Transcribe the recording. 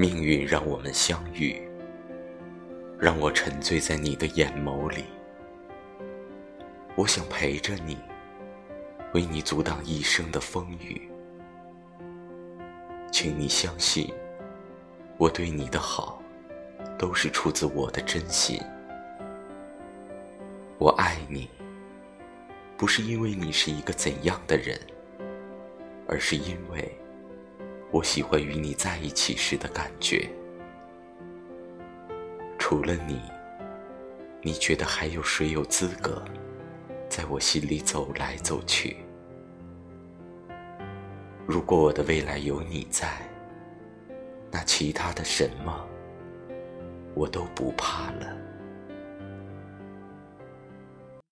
命运让我们相遇，让我沉醉在你的眼眸里。我想陪着你，为你阻挡一生的风雨。请你相信，我对你的好，都是出自我的真心。我爱你，不是因为你是一个怎样的人，而是因为我喜欢与你在一起时的感觉。除了你，你觉得还有谁有资格在我心里走来走去？如果我的未来有你在，那其他的什么我都不怕了。